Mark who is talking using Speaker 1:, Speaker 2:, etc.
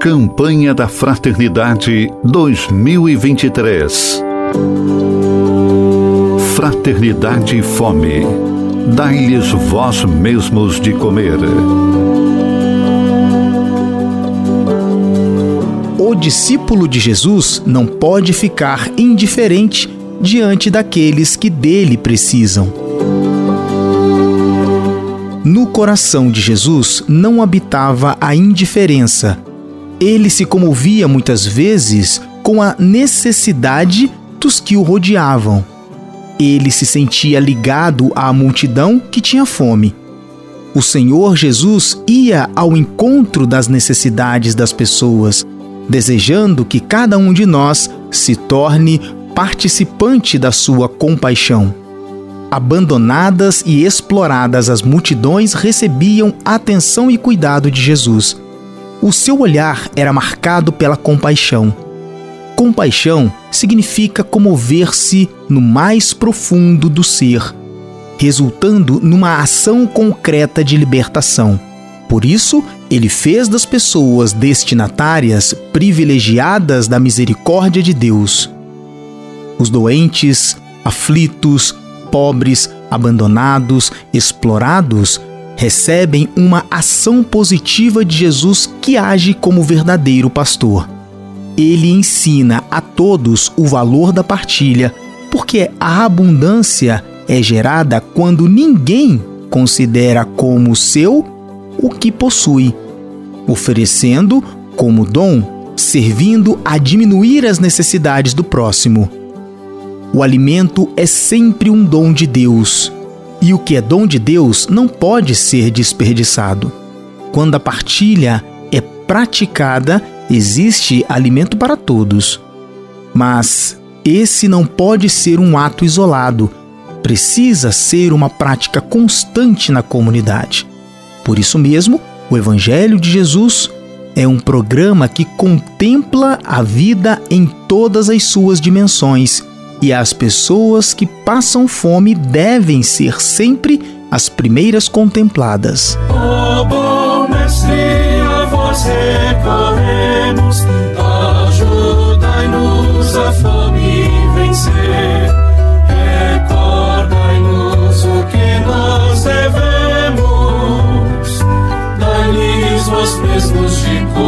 Speaker 1: Campanha da Fraternidade 2023. Fraternidade e Fome. Dai-lhes vós mesmos de comer.
Speaker 2: O discípulo de Jesus não pode ficar indiferente diante daqueles que dele precisam. No coração de Jesus não habitava a indiferença. Ele se comovia muitas vezes com a necessidade dos que o rodeavam. Ele se sentia ligado à multidão que tinha fome. O Senhor Jesus ia ao encontro das necessidades das pessoas, desejando que cada um de nós se torne participante da sua compaixão. Abandonadas e exploradas, as multidões recebiam atenção e cuidado de Jesus. O seu olhar era marcado pela compaixão. Compaixão significa comover-se no mais profundo do ser, resultando numa ação concreta de libertação. Por isso, ele fez das pessoas destinatárias privilegiadas da misericórdia de Deus. Os doentes, aflitos, pobres, abandonados, explorados recebem uma ação positiva de Jesus que age como verdadeiro pastor. Ele ensina a todos o valor da partilha, porque a abundância é gerada quando ninguém considera como seu o que possui, oferecendo como dom, servindo a diminuir as necessidades do próximo. O alimento é sempre um dom de Deus, e o que é dom de Deus não pode ser desperdiçado. Quando a partilha é praticada, existe alimento para todos. Mas esse não pode ser um ato isolado, precisa ser uma prática constante na comunidade. Por isso mesmo, o Evangelho de Jesus é um programa que contempla a vida em todas as suas dimensões e as pessoas que passam fome devem ser sempre as primeiras contempladas.
Speaker 3: Oh, bom mestre, a vós recorremos, ajudai-nos a fome vencer. Recordai-nos o que nós devemos, dai-lhes vós mesmos de cor.